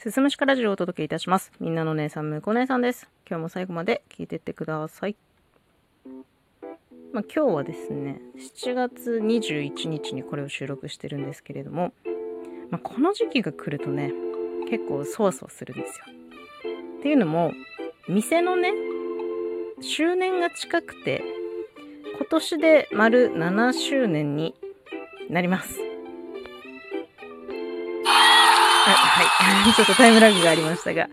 すすむしかラジオをお届けいたします。みんなの姉さん、むこ姉さんです。今日も最後まで聞いてってください。まあ、今日はですね、7月21日にこれを収録してるんですけれども、まあ、この時期が来るとね、結構そわそわするんですよ。っていうのも、店のね、周年が近くて、今年で丸7周年になります。はい、ちょっとタイムラグがありましたが、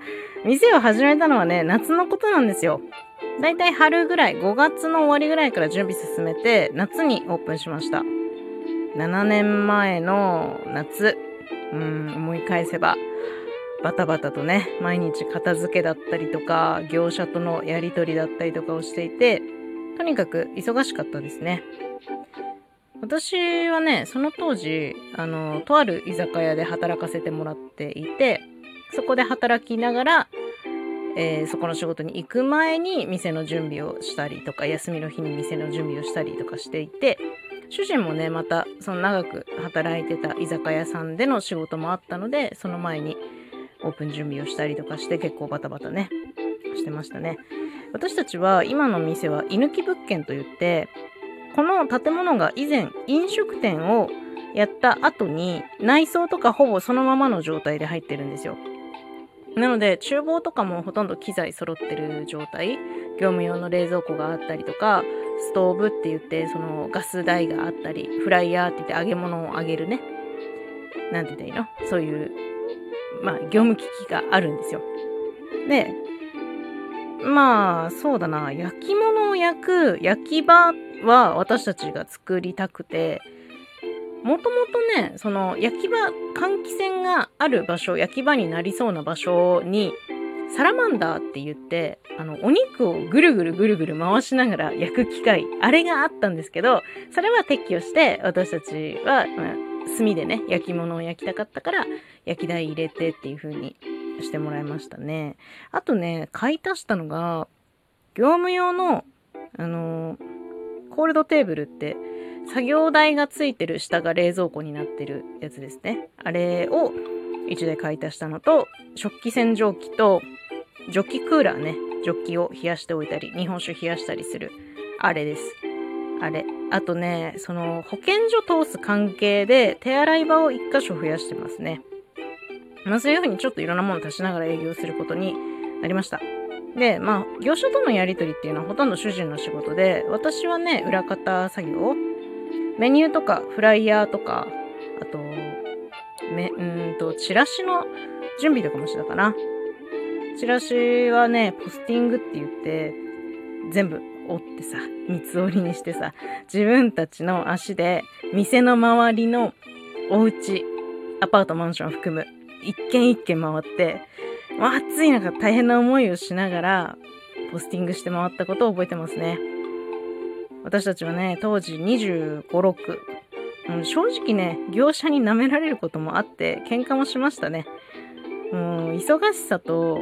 店を始めたのはね、夏のことなんですよ。だいたい春ぐらい、5月の終わりぐらいから準備進めて、夏にオープンしました。7年前の夏、うん、思い返せば、バタバタとね、毎日片付けだったりとか、業者とのやりとりだったりとかをしていて、とにかく忙しかったですね。私はね、その当時、あの、とある居酒屋で働かせてもらっていて、そこで働きながら、えーそこの仕事に行く前に店の準備をしたりとか、休みの日に店の準備をしたりとかしていて、主人もね、また、その長く働いてた居酒屋さんでの仕事もあったので、その前にオープン準備をしたりとかして結構バタバタね、してましたね。私たちは今の店は居抜き物件といって、この建物が以前飲食店をやった後に内装とかほぼそのままの状態で入ってるんですよ。なので厨房とかもほとんど機材揃ってる状態業務用の冷蔵庫があったりとかストーブって言ってそのガス台があったりフライヤーって言って揚げ物を揚げるねなんて言ったらいいの？そういうまあ業務機器があるんですよ。でまあそうだな焼き物を焼く焼き場っは私たちが作りたくてもともとねその焼き場換気扇がある場所焼き場になりそうな場所にサラマンダーって言ってあのお肉をぐるぐるぐるぐる回しながら 焼く機械あれがあったんですけどそれは撤去して私たちは、まあ炭でね焼き物を焼きたかったから焼き台入れてっていう風にしてもらいましたね。あとね買い足したのが業務用のあのコールドテーブルって作業台がついてる下が冷蔵庫になってるやつですね。あれを1台買い足したのと食器洗浄機とジョッキクーラーね。ジョッキを冷やしておいたり日本酒冷やしたりする。あれです。あれ。あとねその保健所通す関係で手洗い場を1箇所増やしてますね。まあそういう風にちょっといろんなものを足しながら営業することになりました。でまあ業者とのやり取りっていうのはほとんど主人の仕事で私はね裏方作業。メニューとかフライヤーとかあとめうーんとチラシの準備とかもしてたかな。チラシはねポスティングって言って全部折ってさ三つ折りにしてさ自分たちの足で店の周りのお家アパートマンション含む一軒一軒回って暑い中大変な思いをしながらポスティングして回ったことを覚えてますね。私たちはね当時25、6うん正直ね業者に舐められることもあって喧嘩もしましたね。もう忙しさと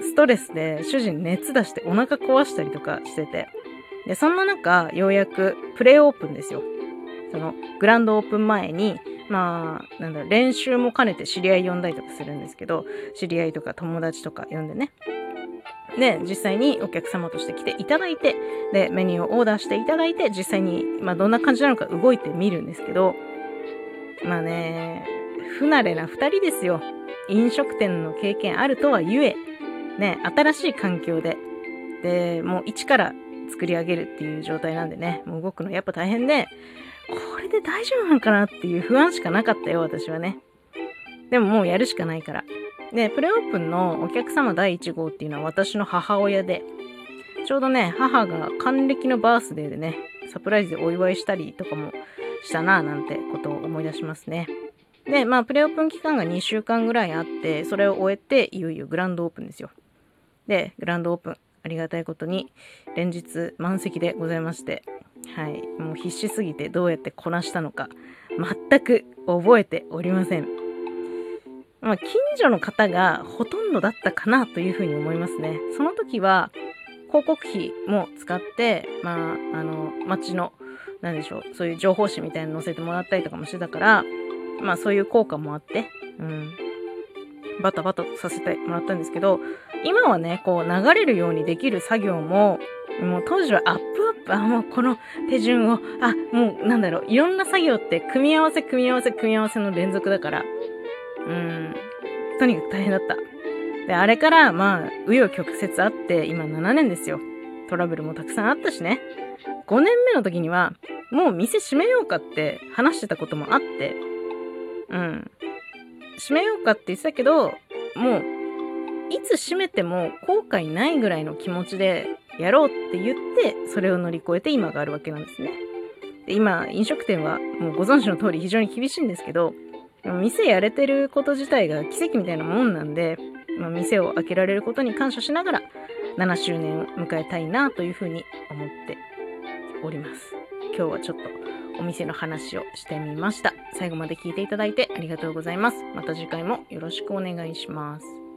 ストレスで主人熱出してお腹壊したりとかしてて。でそんな中ようやくプレイオープンですよ。そのグランドオープン前にまあなんだろう練習も兼ねて知り合い呼んだりとかするんですけど知り合いとか友達とか呼んでね。で実際にお客様として来ていただいてでメニューをオーダーしていただいて実際に、まあ、どんな感じなのか動いてみるんですけどまあね不慣れな2人ですよ。飲食店の経験あるとはゆえね新しい環境ででもう一から作り上げるっていう状態なんでねもう動くのやっぱ大変でこれで大丈夫なのかなっていう不安しかなかったよ私はね。でももうやるしかないから。でプレオープンのお客様第1号っていうのは私の母親でちょうどね母が還暦のバースデーでねサプライズでお祝いしたりとかもしたなぁなんてことを思い出しますね。でまあプレオープン期間が2週間ぐらいあってそれを終えていよいよグランドオープンですよ。でグランドオープン。ありがたいことに連日満席でございましてはいもう必死すぎてどうやってこなしたのか全く覚えておりませんまあ、近所の方がほとんどだったかなというふうに思いますね。その時は広告費も使って、まあ、あの、街の、なんでしょう、そういう情報誌みたいなの載せてもらったりとかもしてたから、まあそういう効果もあって、うん。バタバタさせてもらったんですけど、今はね、こう流れるようにできる作業も、もう当時はアップアップ、あ、もうこの手順を、あ、もうなんだろう、いろんな作業って組み合わせ組み合わせ組み合わせの連続だから、うん、とにかく大変だった。で、あれからまあ、紆余曲折あって、今7年ですよ。トラブルもたくさんあったしね。5年目の時には、もう店閉めようかって話してたこともあって、うん。閉めようかって言ってたけど、もう、いつ閉めても後悔ないぐらいの気持ちでやろうって言って、それを乗り越えて今があるわけなんですね。で今、飲食店はもうご存知の通り非常に厳しいんですけど、店やれてること自体が奇跡みたいなもんなんで、まあ、店を開けられることに感謝しながら7周年を迎えたいなというふうに思っております。今日はちょっとお店の話をしてみました。最後まで聞いていただいてありがとうございます。また次回もよろしくお願いします。